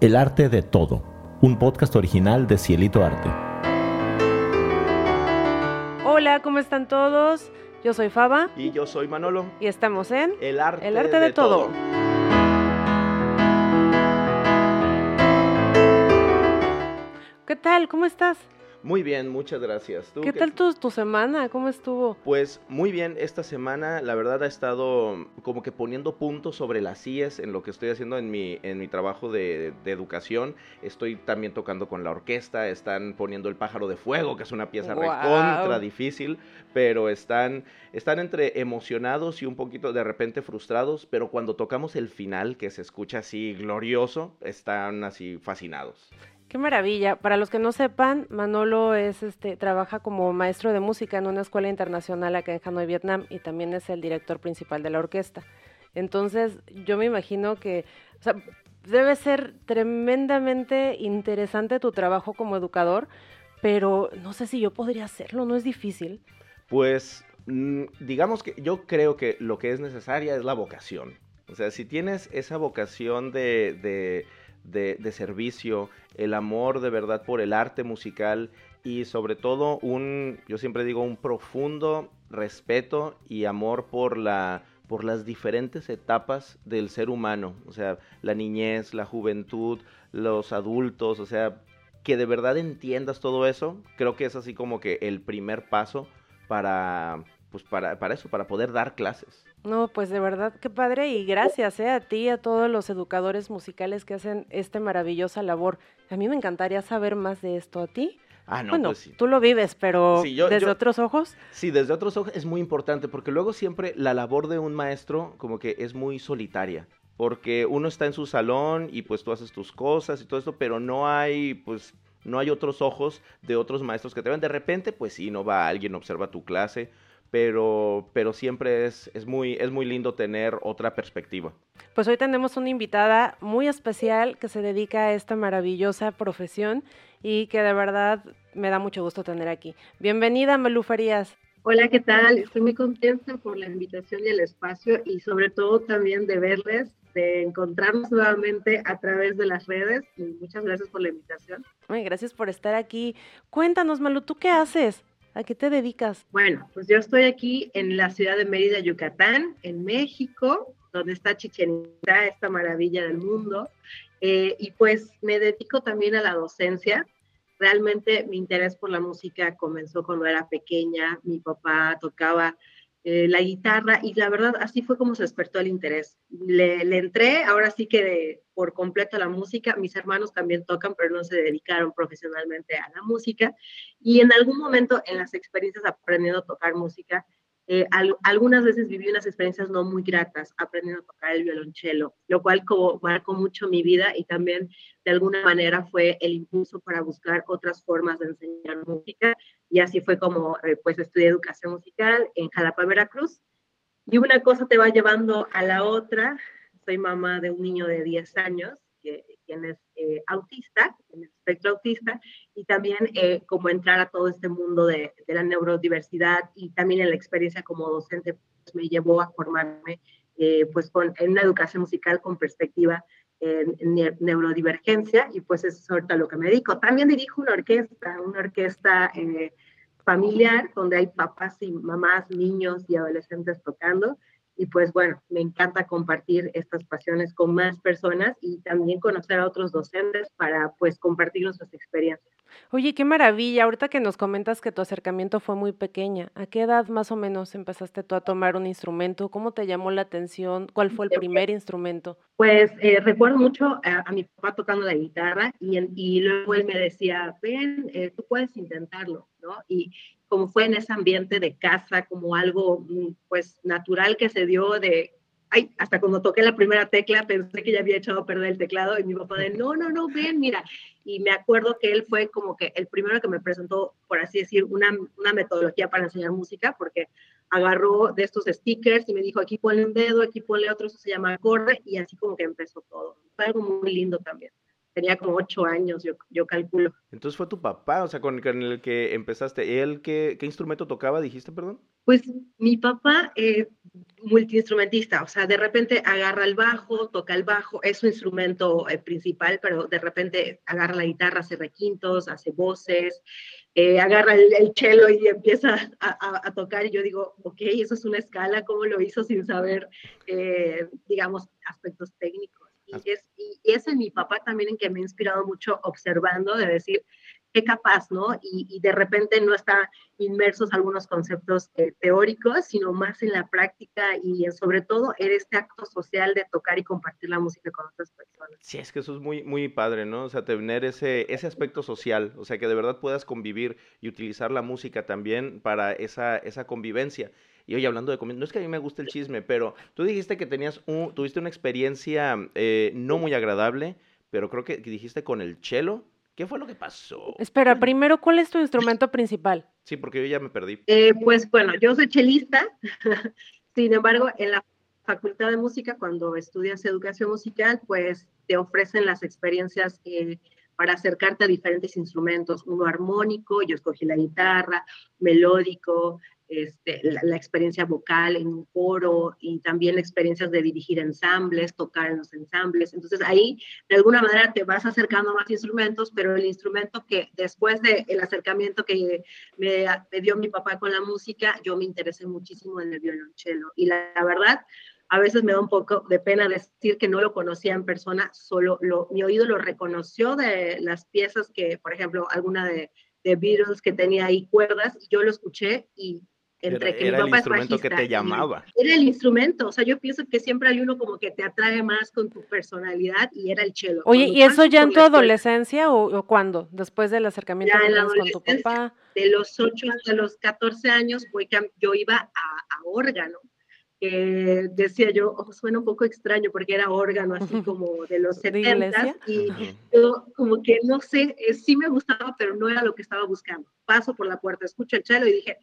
El arte de todo, un podcast original de Cielito Arte. Hola, ¿cómo están todos? Yo soy Faba. Y yo soy Manolo. Y estamos en El arte, El arte de, todo. ¿Qué tal? ¿Cómo estás? Muy bien, muchas gracias. ¿Tú ¿Qué tal tu, tu semana? ¿Cómo estuvo? Pues muy bien, esta semana la verdad ha estado como que poniendo puntos sobre las IES en lo que estoy haciendo en mi, en mi trabajo de, de educación. Estoy también tocando con la orquesta, están poniendo El pájaro de fuego, que es una pieza Guau. recontra difícil, pero están, están entre emocionados y un poquito de repente frustrados, pero cuando tocamos el final, que se escucha así glorioso, están así fascinados. Qué maravilla. Para los que no sepan, Manolo es este trabaja como maestro de música en una escuela internacional acá en Hanoi, Vietnam, y también es el director principal de la orquesta. Entonces, yo me imagino que, o sea, debe ser tremendamente interesante tu trabajo como educador, pero no sé si yo podría hacerlo, no es difícil. Pues mm, digamos que yo creo que lo que es necesaria es la vocación. O sea, si tienes esa vocación de, de, de- servicio, el amor de verdad por el arte musical y sobre todo un, yo siempre digo, un profundo respeto y amor por la por las diferentes etapas del ser humano, o sea, la niñez, la juventud, los adultos, o sea, que de verdad entiendas todo eso, creo que es así como que el primer paso para, pues para, para eso, para poder dar clases. No, pues de verdad, qué padre y gracias eh, a ti y a todos los educadores musicales que hacen esta maravillosa labor. A mí me encantaría saber más de esto a ti. Ah, no, bueno, pues sí. tú lo vives, pero Sí, yo- desde yo- otros ojos. Sí, desde otros ojos es muy importante, porque luego siempre la labor de un maestro como que es muy solitaria, porque uno está en su salón y pues tú haces tus cosas y todo esto, pero no hay pues no hay otros ojos de otros maestros que te ven. De repente, pues sí, no va alguien, observa tu clase, pero, pero siempre es, es, muy, es muy lindo tener otra perspectiva. Pues hoy tenemos una invitada muy especial que se dedica a esta maravillosa profesión y que de verdad me da mucho gusto tener aquí. Bienvenida, Melu Farías. Hola, ¿qué tal? Estoy muy contenta por la invitación y el espacio y sobre todo también de verles, de encontrarnos nuevamente a través de las redes y muchas gracias por la invitación. Ay, gracias por estar aquí. Cuéntanos, Melu, ¿tú qué haces? ¿A qué te dedicas? Bueno, pues yo estoy aquí en la ciudad de Mérida, Yucatán, en México, donde está Chichen Itza, esta maravilla del mundo, eh, y pues me dedico también a la docencia. Realmente mi interés por la música comenzó cuando era pequeña, mi papá tocaba eh, la guitarra y la verdad así fue como se despertó el interés. Le, entré, ahora sí que por completo la música, mis hermanos también tocan, pero no se dedicaron profesionalmente a la música y en algún momento en las experiencias aprendiendo a tocar música, eh, al- algunas veces viví unas experiencias no muy gratas aprendiendo a tocar el violonchelo, lo cual marcó mucho mi vida y también de alguna manera fue el impulso para buscar otras formas de enseñar música y así fue como eh, pues estudié educación musical en Jalapa, Veracruz y una cosa te va llevando a la otra. Soy mamá de un niño de 10 años que, quien es eh, autista, en el espectro autista, y también eh, como entrar a todo este mundo de, la neurodiversidad y también en la experiencia como docente pues, me llevó a formarme eh, pues con, en una educación musical con perspectiva en, en ne- neurodivergencia y pues eso es ahorita lo que me dedico. También dirijo una orquesta, una orquesta familiar donde hay papás y mamás, niños y adolescentes tocando y pues bueno, me encanta compartir estas pasiones con más personas y también conocer a otros docentes para pues compartir nuestras experiencias. Oye, qué maravilla. Ahorita que nos comentas que tu acercamiento fue muy pequeña, ¿a qué edad más o menos empezaste tú a tomar un instrumento? ¿Cómo te llamó la atención? ¿Cuál fue el primer instrumento? Pues eh, recuerdo mucho a, a mi papá tocando la guitarra y, y luego él me decía, ven, eh, tú puedes intentarlo, ¿no? Y como fue en ese ambiente de casa, como algo mm, pues natural que se dio de, ay, hasta cuando toqué la primera tecla pensé que ya había echado a perder el teclado y mi papá de, no, no, no, ven, mira. Y me acuerdo que él fue como que el primero que me presentó, por así decir, una, una metodología para enseñar música, porque agarró de estos stickers y me dijo, aquí ponle un dedo, aquí ponle otro, eso se llama acorde, y así como que empezó todo. Fue algo muy lindo también. Tenía como ocho años, yo, yo calculo. Entonces fue tu papá, o sea, con, con el que empezaste. ¿Él qué, qué instrumento tocaba, dijiste, perdón? Pues mi papá, eh, multiinstrumentista, o sea, de repente agarra el bajo, toca el bajo, es su instrumento eh, principal, pero de repente agarra la guitarra, hace requintos, hace voces, eh, agarra el, cello y empieza a, tocar y yo digo, ok, eso es una escala, ¿cómo lo hizo sin saber, eh, digamos, aspectos técnicos? Y es, y es en mi papá también en que me ha inspirado mucho observando, de decir, qué capaz, ¿no? Y, de repente no está inmersos algunos conceptos eh, teóricos, sino más en la práctica y sobre todo en este acto social de tocar y compartir la música con otras personas. Sí, es que eso es muy, muy padre, ¿no? O sea, tener ese, ese aspecto social, o sea, que de verdad puedas convivir y utilizar la música también para esa, esa convivencia. Y hoy hablando de comida, no es que a mí me guste el chisme, pero tú dijiste que tenías un, tuviste una experiencia eh, no muy agradable, pero creo que dijiste con el chelo. ¿Qué fue lo que pasó? Espera, primero, ¿cuál es tu instrumento principal? Sí, porque yo ya me perdí. Eh, pues bueno, yo soy chelista, sin embargo, en la Facultad de Música, cuando estudias educación musical, pues te ofrecen las experiencias eh, para acercarte a diferentes instrumentos, uno armónico, yo escogí la guitarra, melódico, este, la, experiencia vocal en un coro y también experiencias de dirigir ensambles, tocar en los ensambles. Entonces ahí de alguna manera te vas acercando a más instrumentos, pero el instrumento que después del el acercamiento que me, dio mi papá con la música, yo me interesé muchísimo en el violonchelo. Y la, verdad, a veces me da un poco de pena decir que no lo conocía en persona, solo lo, mi oído lo reconoció de las piezas que, por ejemplo, alguna de, de Beatles que tenía ahí cuerdas, yo lo escuché y entre era, que el instrumento que te llamaba. Era el instrumento, o sea, yo pienso que siempre hay uno como que te atrae más con tu personalidad y era el chelo. Oye, ¿y eso ya en tu adolescencia o, cuándo? Después del acercamiento con tu papá. De los 8 hasta los 14 años, yo iba a, órgano. que decía yo, oh, suena un poco extraño porque era órgano así como de los 70 y yo como que no sé, eh, sí me gustaba, pero no era lo que estaba buscando. Paso por la puerta, escucho el chelo y dije,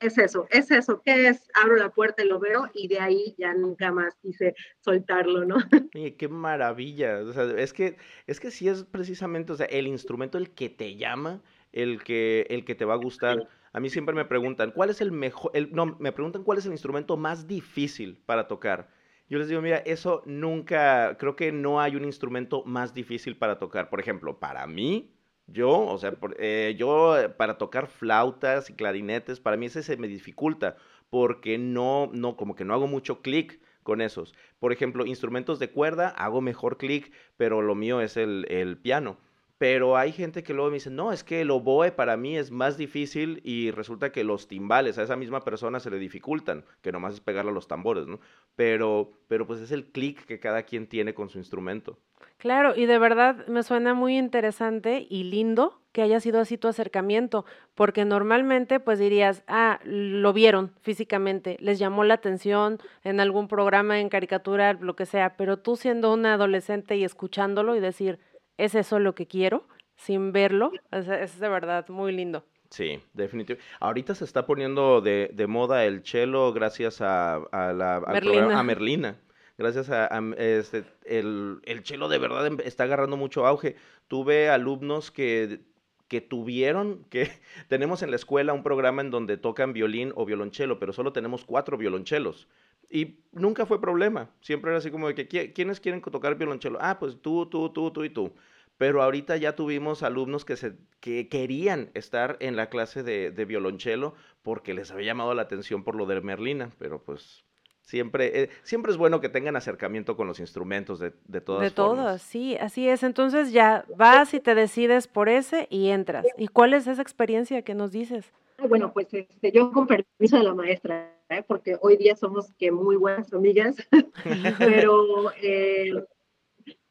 es eso, es eso, ¿qué es? Abro la puerta y lo veo y de ahí ya nunca más quise soltarlo, ¿no? Oye, qué maravilla, o sea, es que, es que sí es precisamente, o sea, el instrumento el que te llama, el que, el que te va a gustar. A mí siempre me preguntan, ¿cuál es el mejor, el, no, me preguntan cuál es el instrumento más difícil para tocar. Yo les digo, mira, eso nunca, creo que no hay un instrumento más difícil para tocar. Por ejemplo, para mí, yo, o sea, eh, yo eh, para tocar flautas y clarinetes, para mí ese se me dificulta porque no, no, como que no hago mucho clic con esos. Por ejemplo, instrumentos de cuerda, hago mejor clic, pero lo mío es el, el piano. Pero hay gente que luego me dice, no, es que el oboe para mí es más difícil y resulta que los timbales a esa misma persona se le dificultan, que nomás es pegarle a los tambores, ¿no? Pero, pero pues es el clic que cada quien tiene con su instrumento. Claro, y de verdad me suena muy interesante y lindo que haya sido así tu acercamiento, porque normalmente pues dirías, ah, lo vieron físicamente, les llamó la atención en algún programa, en caricatura, lo que sea, pero tú siendo una adolescente y escuchándolo y decir, es eso lo que quiero, sin verlo, es, de verdad muy lindo. Sí, definitivamente. Ahorita se está poniendo de, de moda el chelo gracias a, a la a Merlina. Gracias a, este, el, el chelo de verdad em, está agarrando mucho auge. Tuve alumnos que que tuvieron, que tenemos en la escuela un programa en donde tocan violín o violonchelo, pero solo tenemos cuatro violonchelos. Y nunca fue problema. Siempre era así como de que, ¿quiénes quieren tocar violonchelo? Ah, pues tú, tú, tú, tú y tú. Pero ahorita ya tuvimos alumnos que, se, que querían estar en la clase de, de violonchelo porque les había llamado la atención por lo de Merlina, pero pues Siempre, eh, siempre es bueno que tengan acercamiento con los instrumentos de, de todas De todos, sí, así es. Entonces ya vas y te decides por ese y entras. ¿Y cuál es esa experiencia que nos dices? Ah, bueno, pues este, yo con permiso de la maestra, ¿eh? porque hoy día somos que muy buenas amigas, pero eh,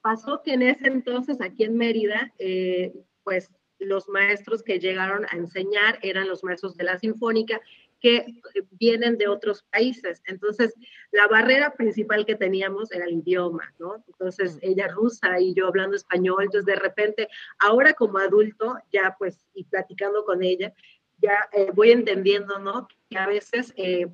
pasó que en ese entonces aquí en Mérida, pues los maestros que llegaron a enseñar eran los maestros de la Sinfónica que vienen de otros países. Entonces, la barrera principal que teníamos era el idioma, ¿no? Entonces, mm. ella rusa y yo hablando español, entonces de repente, ahora como adulto, ya pues, y platicando con ella, ya eh, voy entendiendo, ¿no? Que a veces, eh,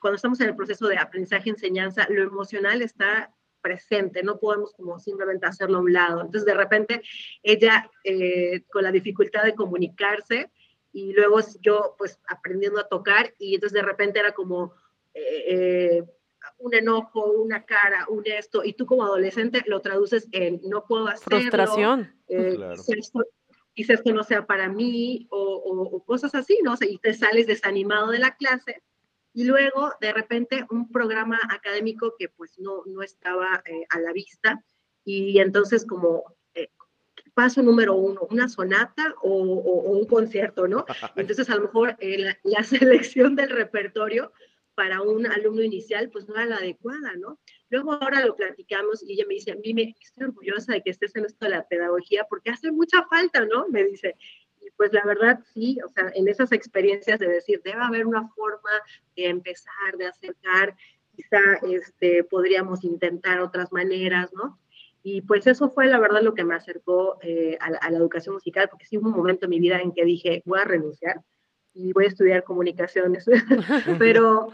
cuando estamos en el proceso de aprendizaje-enseñanza, lo emocional está presente, no podemos como simplemente hacerlo a un lado. Entonces, de repente, ella, eh, con la dificultad de comunicarse, y luego yo pues aprendiendo a tocar y entonces de repente era como, eh, eh, un enojo, una cara, un esto, y tú como adolescente lo traduces en no puedo hacerlo. Frustración. Eh, quizás esto no sea para mí, o, cosas así, ¿no? y te sales desanimado de la clase, y luego de repente un programa académico que pues no, no estaba eh, a la vista, y entonces como paso número uno, una sonata o, un concierto, ¿no? Entonces a lo mejor la selección del repertorio para un alumno inicial, pues no era la adecuada, ¿no? Luego ahora lo platicamos y ella me dice, a mí me estoy orgullosa de que estés en esto de la pedagogía porque hace mucha falta, ¿no? Me dice. Y pues la verdad sí, o sea, en esas experiencias de decir, debe haber una forma de empezar, de acercar, quizá este, podríamos intentar otras maneras, ¿no? Y pues eso fue la verdad lo que me acercó eh, a, a, la educación musical, porque sí hubo un momento en mi vida en que dije, voy a renunciar y voy a estudiar comunicaciones, pero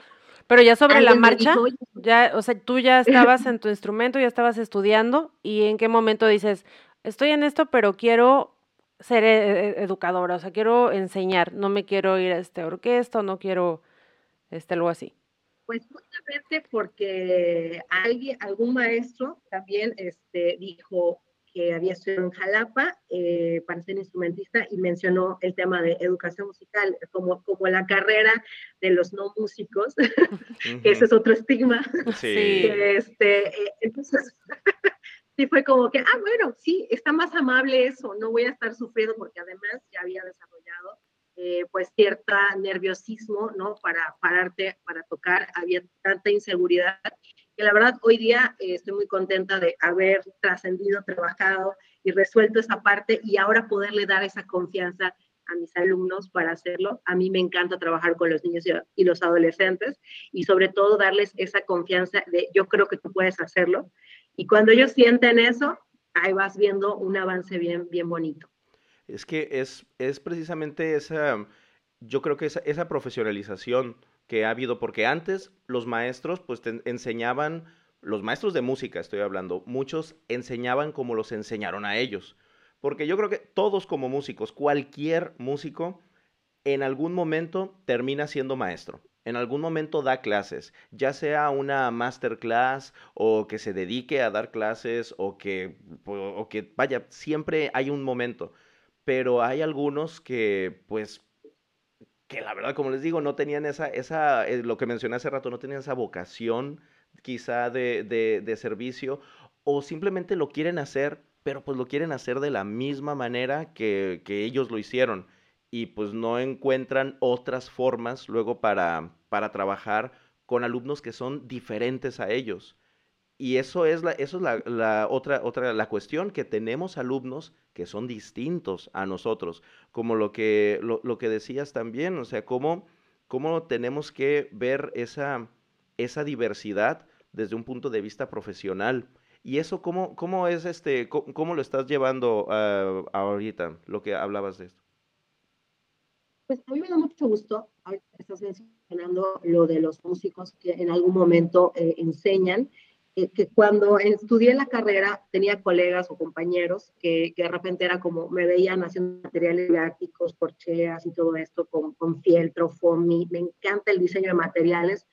pero ya sobre la marcha, ya, o sea, tú ya estabas en tu instrumento, ya estabas estudiando, y en qué momento dices, estoy en esto, pero quiero ser e, e, educadora, o sea, quiero enseñar, no me quiero ir a este orquesta, no quiero este algo así. Pues justamente porque alguien, algún maestro también este, dijo, que había estudiado en Jalapa eh, para ser instrumentista y mencionó el tema de educación musical como, como la carrera de los no músicos, que ese es otro estigma. Sí. este, eh, entonces, sí fue como que, ah, bueno, sí, está más amable eso, no voy a estar sufriendo porque además ya había desarrollado eh, pues cierta nerviosismo, ¿no? Para pararte, para tocar, había tanta inseguridad que la verdad hoy día eh, estoy muy contenta de haber trascendido, trabajado y resuelto esa parte y ahora poderle dar esa confianza a mis alumnos para hacerlo. A mí me encanta trabajar con los niños y los adolescentes y sobre todo darles esa confianza de yo creo que tú puedes hacerlo. Y cuando ellos sienten eso, ahí vas viendo un avance bien, bien bonito. Es que es, es precisamente esa, yo creo que esa, profesionalización que ha habido, porque antes los maestros pues enseñaban, los maestros de música estoy hablando, muchos enseñaban como los enseñaron a ellos. Porque yo creo que todos como músicos, cualquier músico, en algún momento termina siendo maestro. En algún momento da clases, ya sea una masterclass o que se dedique a dar clases o que, o que vaya, siempre hay un momento. Pero hay algunos que pues que la verdad, como les digo, no tenían esa, esa eh, lo que mencioné hace rato, no tenían esa vocación quizá de, de, servicio o simplemente lo quieren hacer, pero pues lo quieren hacer de la misma manera que, que ellos lo hicieron y pues no encuentran otras formas luego para, para trabajar con alumnos que son diferentes a ellos. Y eso es la, eso es la, otra, otra, la cuestión, que tenemos alumnos que son distintos a nosotros, como lo que, lo, lo que decías también, o sea, cómo, cómo tenemos que ver esa, esa diversidad desde un punto de vista profesional. Y eso, ¿cómo, cómo es este, cómo, lo estás llevando uh, ahorita, lo que hablabas de esto? Pues a mí me da mucho gusto, ahorita estás mencionando lo de los músicos que en algún momento eh, enseñan, que cuando estudié la carrera tenía colegas o compañeros que, que, de repente era como, me veían haciendo materiales didácticos, corcheas y todo esto con, con fieltro, foamy, me encanta el diseño de materiales.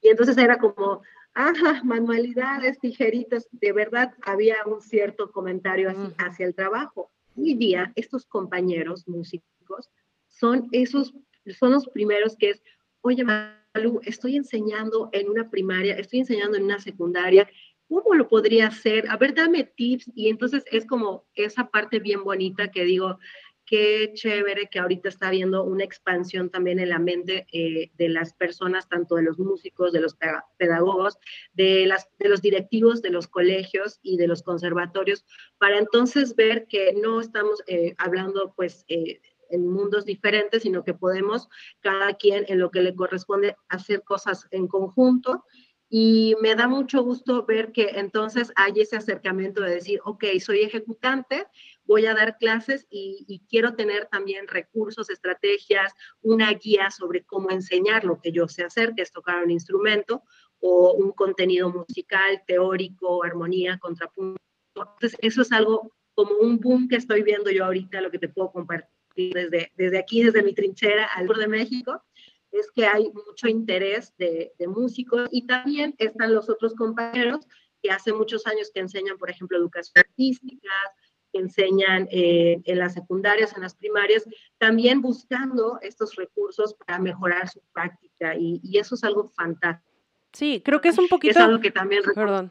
Y entonces era como, ajá, manualidades, tijeritas, de verdad había un cierto comentario así, hacia el trabajo. Hoy día estos compañeros músicos son esos, son los primeros que es, oye, estoy enseñando en una primaria, estoy enseñando en una secundaria, ¿cómo lo podría hacer? A ver, dame tips. Y entonces es como esa parte bien bonita que digo, qué chévere que ahorita está habiendo una expansión también en la mente eh, de las personas, tanto de los músicos, de los pedagogos, de, las, de los directivos de los colegios y de los conservatorios, para entonces ver que no estamos eh, hablando pues eh, en mundos diferentes, sino que podemos cada quien en lo que le corresponde hacer cosas en conjunto. Y me da mucho gusto ver que entonces hay ese acercamiento de decir, ok, soy ejecutante, voy a dar clases y, quiero tener también recursos, estrategias, una guía sobre cómo enseñar lo que yo sé hacer, que es tocar un instrumento o un contenido musical, teórico, armonía, contrapunto. Entonces, eso es algo como un boom que estoy viendo yo ahorita, lo que te puedo compartir desde, desde aquí, desde mi trinchera al sur de México. es que hay mucho interés de, músicos y también están los otros compañeros que hace muchos años que enseñan, por ejemplo, educación artística, que enseñan eh, en las secundarias, en las primarias, también buscando estos recursos para mejorar su práctica y, eso es algo fantástico. Sí, creo que es un poquito... Es algo que también Perdón,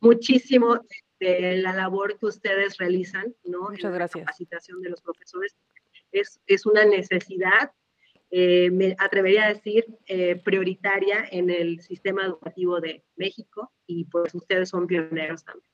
muchísimo de la labor que ustedes realizan, ¿no? Muchas gracias. La capacitación de los profesores es, es una necesidad eh, me atrevería a decir, eh, prioritaria en el sistema educativo de México y pues ustedes son pioneros también.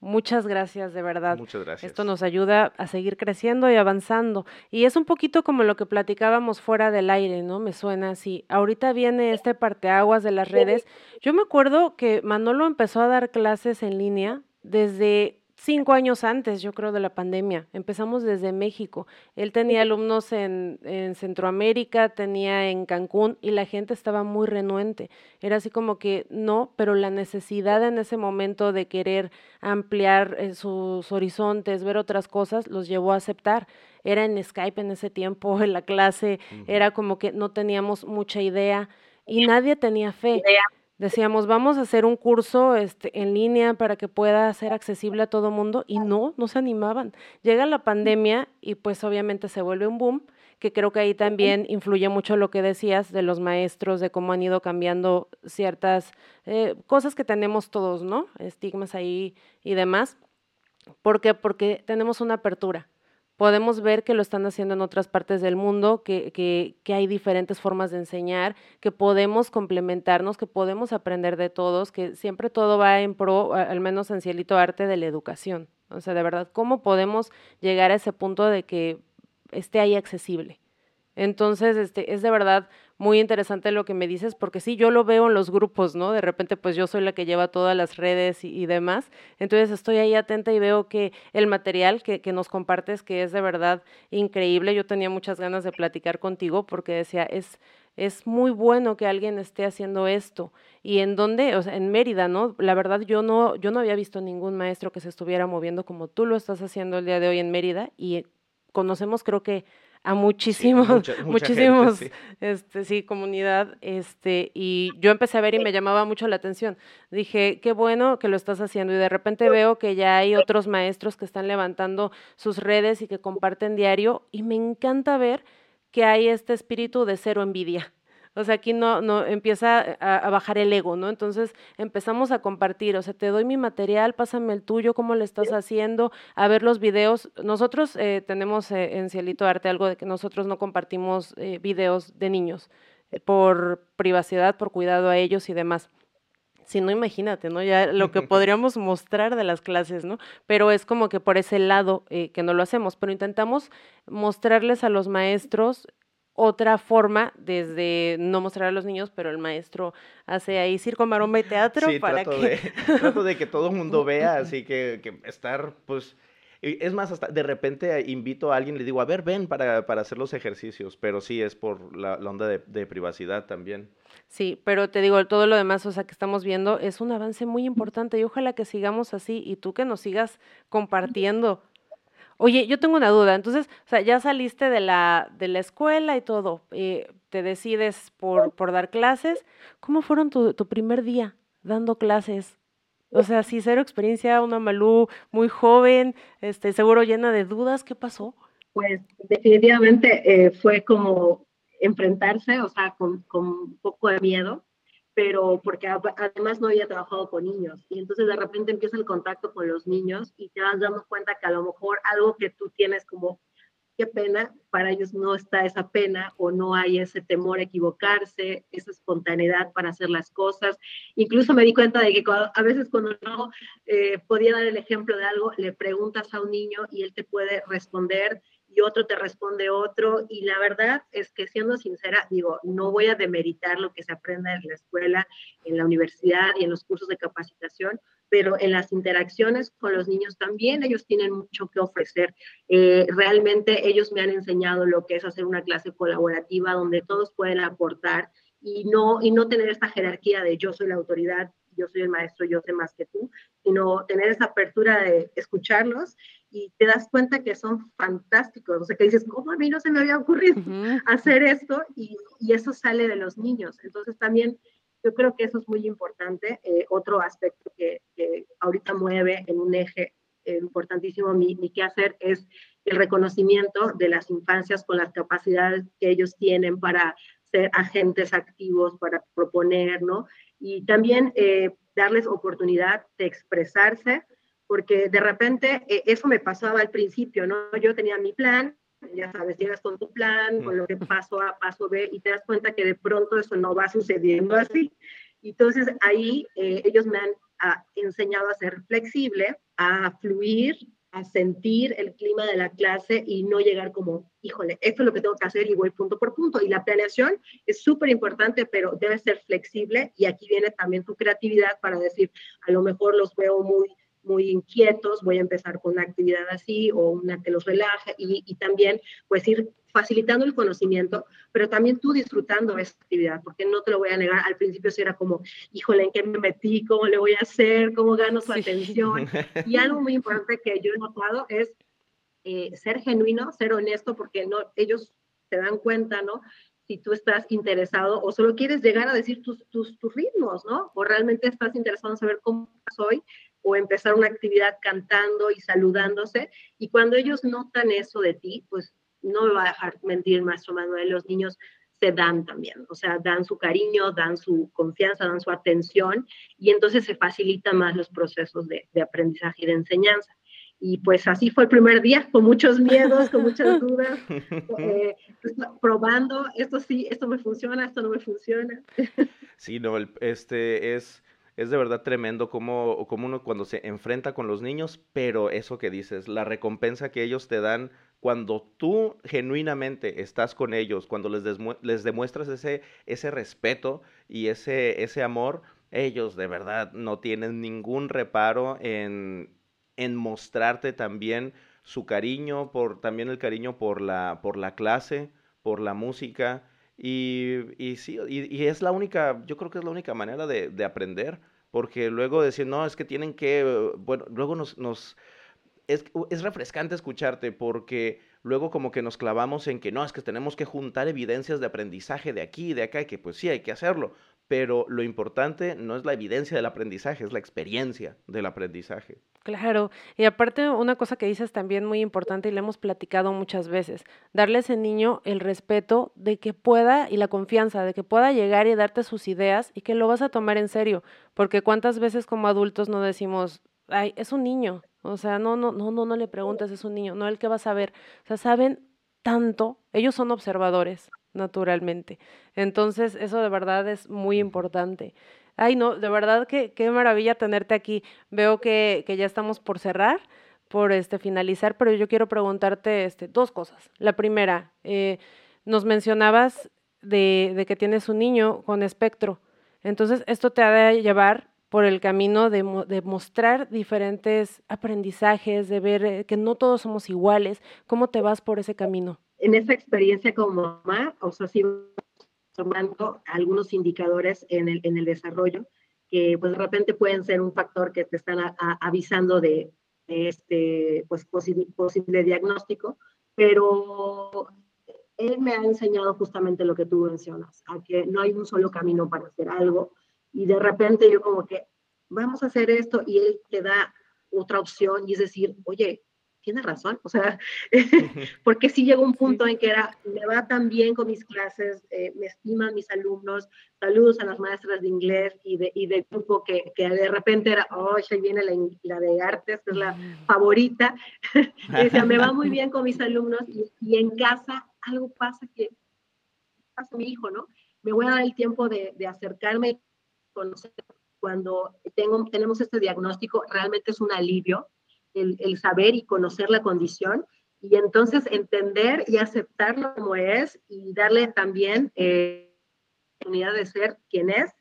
Muchas gracias, de verdad. Muchas gracias. Esto nos ayuda a seguir creciendo y avanzando. Y es un poquito como lo que platicábamos fuera del aire, ¿no? Me suena así. Ahorita viene este parteaguas de las redes. Yo me acuerdo que Manolo empezó a dar clases en línea desde cinco años antes, yo creo, de la pandemia. Empezamos desde México. Él tenía alumnos en, Centroamérica, tenía en Cancún y la gente estaba muy renuente. Era así como que no, pero la necesidad en ese momento de querer ampliar eh, sus horizontes, ver otras cosas, los llevó a aceptar. Era en Skype en ese tiempo, en la clase, era como que no teníamos mucha idea y nadie tenía fe decíamos, vamos a hacer un curso este, en línea para que pueda ser accesible a todo mundo y no, no se animaban. Llega la pandemia y pues obviamente se vuelve un boom, que creo que ahí también influye mucho lo que decías de los maestros, de cómo han ido cambiando ciertas eh, cosas que tenemos todos, ¿no? Estigmas ahí y demás. ¿Por qué? Porque tenemos una apertura podemos ver que lo están haciendo en otras partes del mundo, que, que, hay diferentes formas de enseñar, que podemos complementarnos, que podemos aprender de todos, que siempre todo va en pro, al menos en Cielito Arte, de la educación. O sea, de verdad, ¿cómo podemos llegar a ese punto de que esté ahí accesible? Entonces, este, es de verdad muy interesante lo que me dices, porque sí, yo lo veo en los grupos, ¿no? De repente, pues yo soy la que lleva todas las redes y, demás. Entonces, estoy ahí atenta y veo que el material que, que, nos compartes, que es de verdad increíble, yo tenía muchas ganas de platicar contigo porque decía, es, es muy bueno que alguien esté haciendo esto. ¿Y en dónde? O sea, en Mérida, ¿no? La verdad, yo no, yo no había visto ningún maestro que se estuviera moviendo como tú lo estás haciendo el día de hoy en Mérida y conocemos, creo que a muchísimos, muchísimos, sí. este, sí, comunidad, este, y yo empecé a ver y me llamaba mucho la atención. Dije, qué bueno que lo estás haciendo, y de repente veo que ya hay otros maestros que están levantando sus redes y que comparten diario, y me encanta ver que hay este espíritu de cero envidia. O sea, aquí no, no empieza a, bajar el ego, ¿no? Entonces empezamos a compartir, o sea, te doy mi material, pásame el tuyo, cómo le estás haciendo, a ver los videos. Nosotros eh, tenemos eh, en Cielito Arte algo de que nosotros no compartimos eh, videos de niños por privacidad, por cuidado a ellos y demás. Si no, imagínate, ¿no? Ya lo que podríamos mostrar de las clases, ¿no? Pero es como que por ese lado que no lo hacemos, pero intentamos mostrarles a los maestros otra forma desde no mostrar a los niños, pero el maestro hace ahí circo, maromba y teatro sí, para trato que... De, trato de que todo el mundo vea, así que, que estar, pues... Es más, hasta de repente invito a alguien, le digo, a ver, ven para, para hacer los ejercicios, pero sí es por la, onda de, de, privacidad también. Sí, pero te digo, todo lo demás, o sea, que estamos viendo es un avance muy importante y ojalá que sigamos así y tú que nos sigas compartiendo Oye, yo tengo una duda. Entonces, o sea, ya saliste de la, de la escuela y todo, eh, te decides por, por dar clases. ¿Cómo fueron tu, tu primer día dando clases? O sea, si cero experiencia, una Malú muy joven, este, seguro llena de dudas, ¿qué pasó? Pues definitivamente eh, fue como enfrentarse, o sea, con, con un poco de miedo, pero porque además no había trabajado con niños. Y entonces de repente empieza el contacto con los niños y te vas dando cuenta que a lo mejor algo que tú tienes como, qué pena, para ellos no está esa pena o no hay ese temor a equivocarse, esa espontaneidad para hacer las cosas. Incluso me di cuenta de que a veces cuando no eh, podía dar el ejemplo de algo, le preguntas a un niño y él te puede responder y otro te responde otro. Y la verdad es que siendo sincera, digo, no voy a demeritar lo que se aprende en la escuela, en la universidad y en los cursos de capacitación, pero en las interacciones con los niños también ellos tienen mucho que ofrecer. Eh, realmente ellos me han enseñado lo que es hacer una clase colaborativa donde todos pueden aportar y no, y no tener esta jerarquía de yo soy la autoridad yo soy el maestro, yo sé más que tú, sino tener esa apertura de escucharlos y te das cuenta que son fantásticos, o sea, que dices, ¿cómo a mí no se me había ocurrido hacer esto? Y, y, eso sale de los niños. Entonces también yo creo que eso es muy importante. Eh, otro aspecto que, que, ahorita mueve en un eje eh, importantísimo mi, mi quehacer es el reconocimiento de las infancias con las capacidades que ellos tienen para ser agentes activos, para proponer, ¿no? Y también eh, darles oportunidad de expresarse, porque de repente eh, eso me pasaba al principio, ¿no? Yo tenía mi plan, ya sabes, llegas con tu plan, con lo que paso A, paso B, y te das cuenta que de pronto eso no va sucediendo así. Entonces ahí eh, ellos me han ah, enseñado a ser flexible, a fluir, a sentir el clima de la clase y no llegar como, híjole, esto es lo que tengo que hacer y voy punto por punto. Y la planeación es súper importante, pero debe ser flexible y aquí viene también tu creatividad para decir, a lo mejor los veo muy muy inquietos, voy a empezar con una actividad así o una que los relaje y, y también pues ir facilitando el conocimiento, pero también tú disfrutando esa actividad, porque no te lo voy a negar, al principio sí era como, híjole, ¿en qué me metí? ¿Cómo le voy a hacer? ¿Cómo gano su atención? Y algo muy importante que yo he notado es eh, ser genuino, ser honesto, porque no, ellos se dan cuenta, ¿no? Si tú estás interesado o solo quieres llegar a decir tus, tus, tus ritmos, ¿no? O realmente estás interesado en saber cómo soy o empezar una actividad cantando y saludándose. Y cuando ellos notan eso de ti, pues no me va a dejar mentir maestro Manuel, los niños se dan también, o sea, dan su cariño, dan su confianza, dan su atención y entonces se facilitan más los procesos de, aprendizaje y de enseñanza. Y pues así fue el primer día, con muchos miedos, con muchas dudas, eh, pues, probando, esto sí, esto me funciona, esto no me funciona. Sí, no, este es es de verdad tremendo cómo, cómo, uno cuando se enfrenta con los niños, pero eso que dices, la recompensa que ellos te dan cuando tú genuinamente estás con ellos, cuando les, les demuestras ese, ese respeto y ese, ese amor, ellos de verdad no tienen ningún reparo en, en mostrarte también su cariño, por, también el cariño por la, por la clase, por la música y, y sí, y, es la única, yo creo que es la única manera de, de, aprender, porque luego decir, no, es que tienen que, bueno, luego nos, nos es, es refrescante escucharte porque luego como que nos clavamos en que no, es que tenemos que juntar evidencias de aprendizaje de aquí y de acá, y que pues sí, hay que hacerlo, pero lo importante no es la evidencia del aprendizaje, es la experiencia del aprendizaje. Claro, y aparte una cosa que dices también muy importante y le hemos platicado muchas veces, darle a ese niño el respeto de que pueda y la confianza de que pueda llegar y darte sus ideas y que lo vas a tomar en serio, porque cuántas veces como adultos no decimos, ay, es un niño, o sea, no, no, no, no, no le preguntes, es un niño, no el que va a saber, o sea, saben tanto, ellos son observadores, naturalmente. Entonces, eso de verdad es muy importante. Ay, no, de verdad que qué maravilla tenerte aquí. Veo que, que ya estamos por cerrar, por este finalizar, pero yo quiero preguntarte este, dos cosas. La primera, eh, nos mencionabas de, de, que tienes un niño con espectro. Entonces, esto te ha de llevar por el camino de, de mostrar diferentes aprendizajes, de ver eh, que no todos somos iguales. ¿Cómo te vas por ese camino? en esa experiencia como mamá, o sea, sí tomando algunos indicadores en el, en el desarrollo que pues de repente pueden ser un factor que te están avisando de, este pues posible, diagnóstico, pero él me ha enseñado justamente lo que tú mencionas, a que no hay un solo camino para hacer algo y de repente yo como que vamos a hacer esto y él te da otra opción y es decir, oye, tiene razón, o sea, porque sí llegó un punto en que era, me va tan bien con mis clases, eh, me estiman mis alumnos, saludos a las maestras de inglés y de, y de grupo que, que de repente era, oh, ya viene la, la, de artes, que es la favorita, decía, me va muy bien con mis alumnos y, y, en casa algo pasa que pasa mi hijo, ¿no? Me voy a dar el tiempo de, de acercarme, conocer cuando tengo, tenemos este diagnóstico, realmente es un alivio, el, saber y conocer la condición y entonces entender y aceptarlo como es y darle también eh, la oportunidad de ser quien es.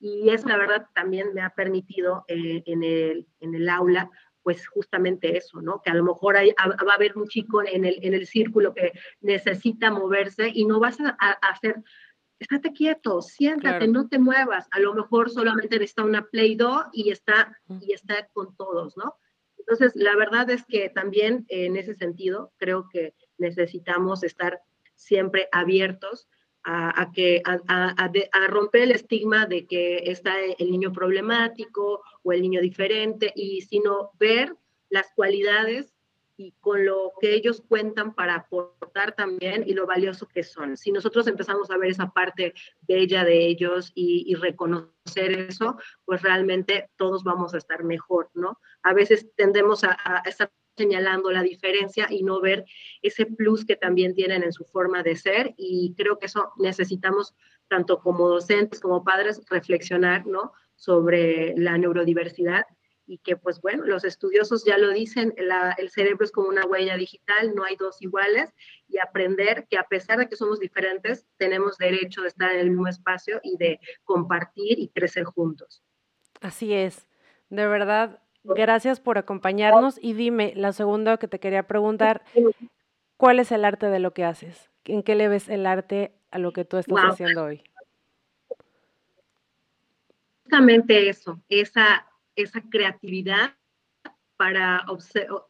Y eso, la verdad, también me ha permitido eh, en, el, en el aula, pues justamente eso, ¿no? Que a lo mejor hay, va a haber un chico en el, en el círculo que necesita moverse y no vas a, hacer estate quieto, siéntate, no te muevas. A lo mejor solamente necesita una Play Doh y está, y está con todos, ¿no? Entonces, la verdad es que también en ese sentido, creo que necesitamos estar siempre abiertos a, que, a, romper el estigma de que está el niño problemático o el niño diferente, y sino ver las cualidades y con lo que ellos cuentan para aportar también y lo valioso que son. Si nosotros empezamos a ver esa parte bella de ellos y, reconocer eso, pues realmente todos vamos a estar mejor, ¿no? A veces tendemos a, a estar señalando la diferencia y no ver ese plus que también tienen en su forma de ser y creo que eso necesitamos tanto como docentes como padres reflexionar, ¿no? sobre la neurodiversidad y que pues bueno, los estudiosos ya lo dicen, el cerebro es como una huella digital, no hay dos iguales y aprender que a pesar de que somos diferentes, tenemos derecho de estar en el mismo espacio y de compartir y crecer juntos. Así es, de verdad, gracias por acompañarnos y dime, la segunda que te quería preguntar, ¿cuál es el arte de lo que haces? ¿En qué le ves el arte a lo que tú estás haciendo hoy? Justamente eso, esa esa creatividad para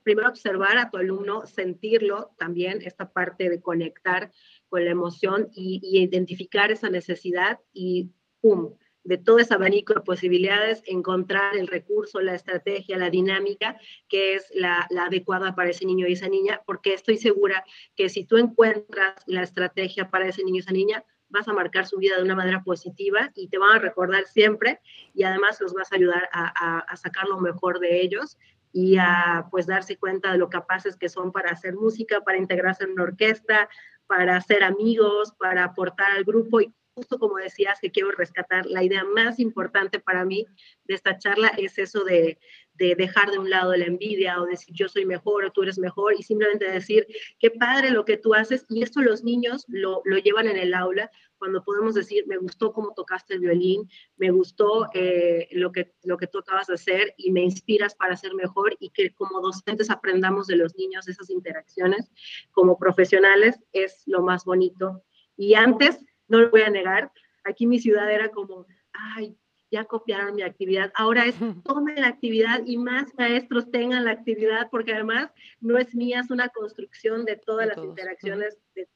primero observar a tu alumno, sentirlo también, esta parte de conectar con la emoción y, identificar esa necesidad y ¡pum! de todo ese abanico de posibilidades, encontrar el recurso, la estrategia, la dinámica que es la, la, adecuada para ese niño y esa niña, porque estoy segura que si tú encuentras la estrategia para ese niño y esa niña, vas a marcar su vida de una manera positiva y te van a recordar siempre y además los vas a ayudar a, sacar lo mejor de ellos y a pues darse cuenta de lo capaces que son para hacer música, para integrarse en una orquesta, para ser amigos, para aportar al grupo y justo como decías que quiero rescatar, la idea más importante para mí de esta charla es eso de, de dejar de un lado la envidia o decir yo soy mejor o tú eres mejor y simplemente decir qué padre lo que tú haces y esto los niños lo, lo llevan en el aula cuando podemos decir me gustó cómo tocaste el violín, me gustó eh, lo, que, lo que tú acabas de hacer y me inspiras para ser mejor y que como docentes aprendamos de los niños esas interacciones como profesionales es lo más bonito. Y antes, no lo voy a negar, aquí mi ciudad era como, ay, ya copiaron mi actividad. Ahora es tomen la actividad y más maestros tengan la actividad, porque además no es mía, es una construcción de todas las interacciones de,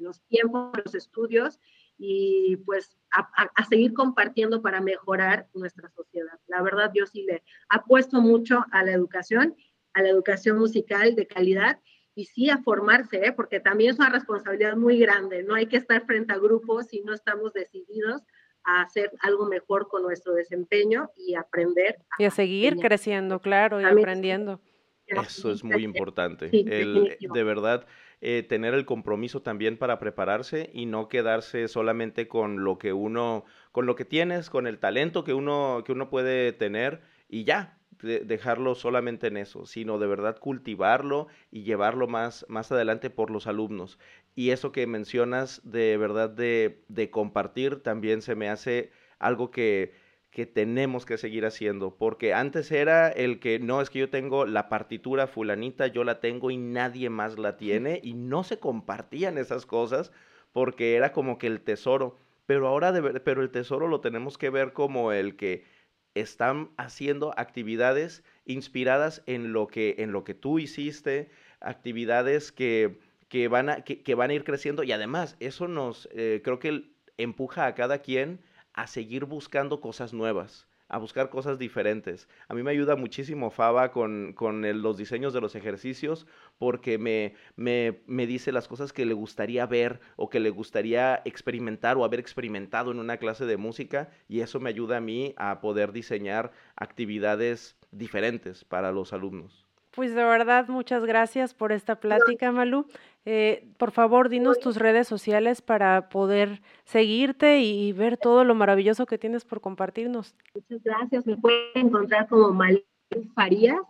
los tiempos, los estudios y pues a, seguir compartiendo para mejorar nuestra sociedad. La verdad, yo sí le apuesto mucho a la educación, a la educación musical de calidad y sí a formarse, ¿eh? porque también es una responsabilidad muy grande. No hay que estar frente a grupos si no estamos decididos a hacer algo mejor con nuestro desempeño y aprender. Y a seguir creciendo, claro, y aprendiendo. Eso es muy importante. el, de verdad, eh, tener el compromiso también para prepararse y no quedarse solamente con lo que uno, con lo que tienes, con el talento que uno, que uno puede tener y ya, dejarlo solamente en eso, sino de verdad cultivarlo y llevarlo más, más adelante por los alumnos. Y eso que mencionas de verdad de, de compartir también se me hace algo que, que tenemos que seguir haciendo, porque antes era el que no es que yo tengo la partitura fulanita, yo la tengo y nadie más la tiene y no se compartían esas cosas porque era como que el tesoro, pero ahora de, pero el tesoro lo tenemos que ver como el que están haciendo actividades inspiradas en lo que en lo que tú hiciste, actividades que que van a, que, van a ir creciendo y además eso nos, eh, creo que empuja a cada quien a seguir buscando cosas nuevas, a buscar cosas diferentes. A mí me ayuda muchísimo Faba con, con los diseños de los ejercicios porque me, me, me, dice las cosas que le gustaría ver o que le gustaría experimentar o haber experimentado en una clase de música y eso me ayuda a mí a poder diseñar actividades diferentes para los alumnos. Pues de verdad, muchas gracias por esta plática, Malú. Eh, por favor, dinos tus redes sociales para poder seguirte y ver todo lo maravilloso que tienes por compartirnos. Muchas gracias. Me pueden encontrar como Malú Farías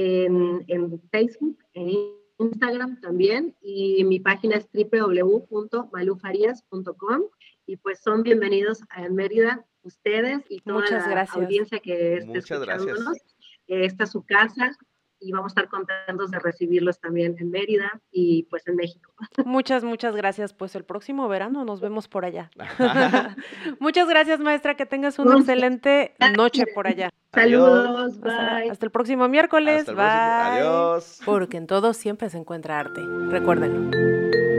en, Facebook, en Instagram también, y mi página es www.malufarías.com. Y pues son bienvenidos a Mérida ustedes y toda la audiencia que esté escuchándonos. Esta es su casa y vamos a estar contentos de recibirlos también en Mérida y pues en México. Muchas, muchas gracias. Pues el próximo verano nos vemos por allá. muchas gracias, maestra. Que tengas una excelente noche por allá. Saludos, bye. Hasta, el próximo miércoles. Hasta el bye. próximo. Adiós. Porque en todo siempre se encuentra arte. Recuérdenlo.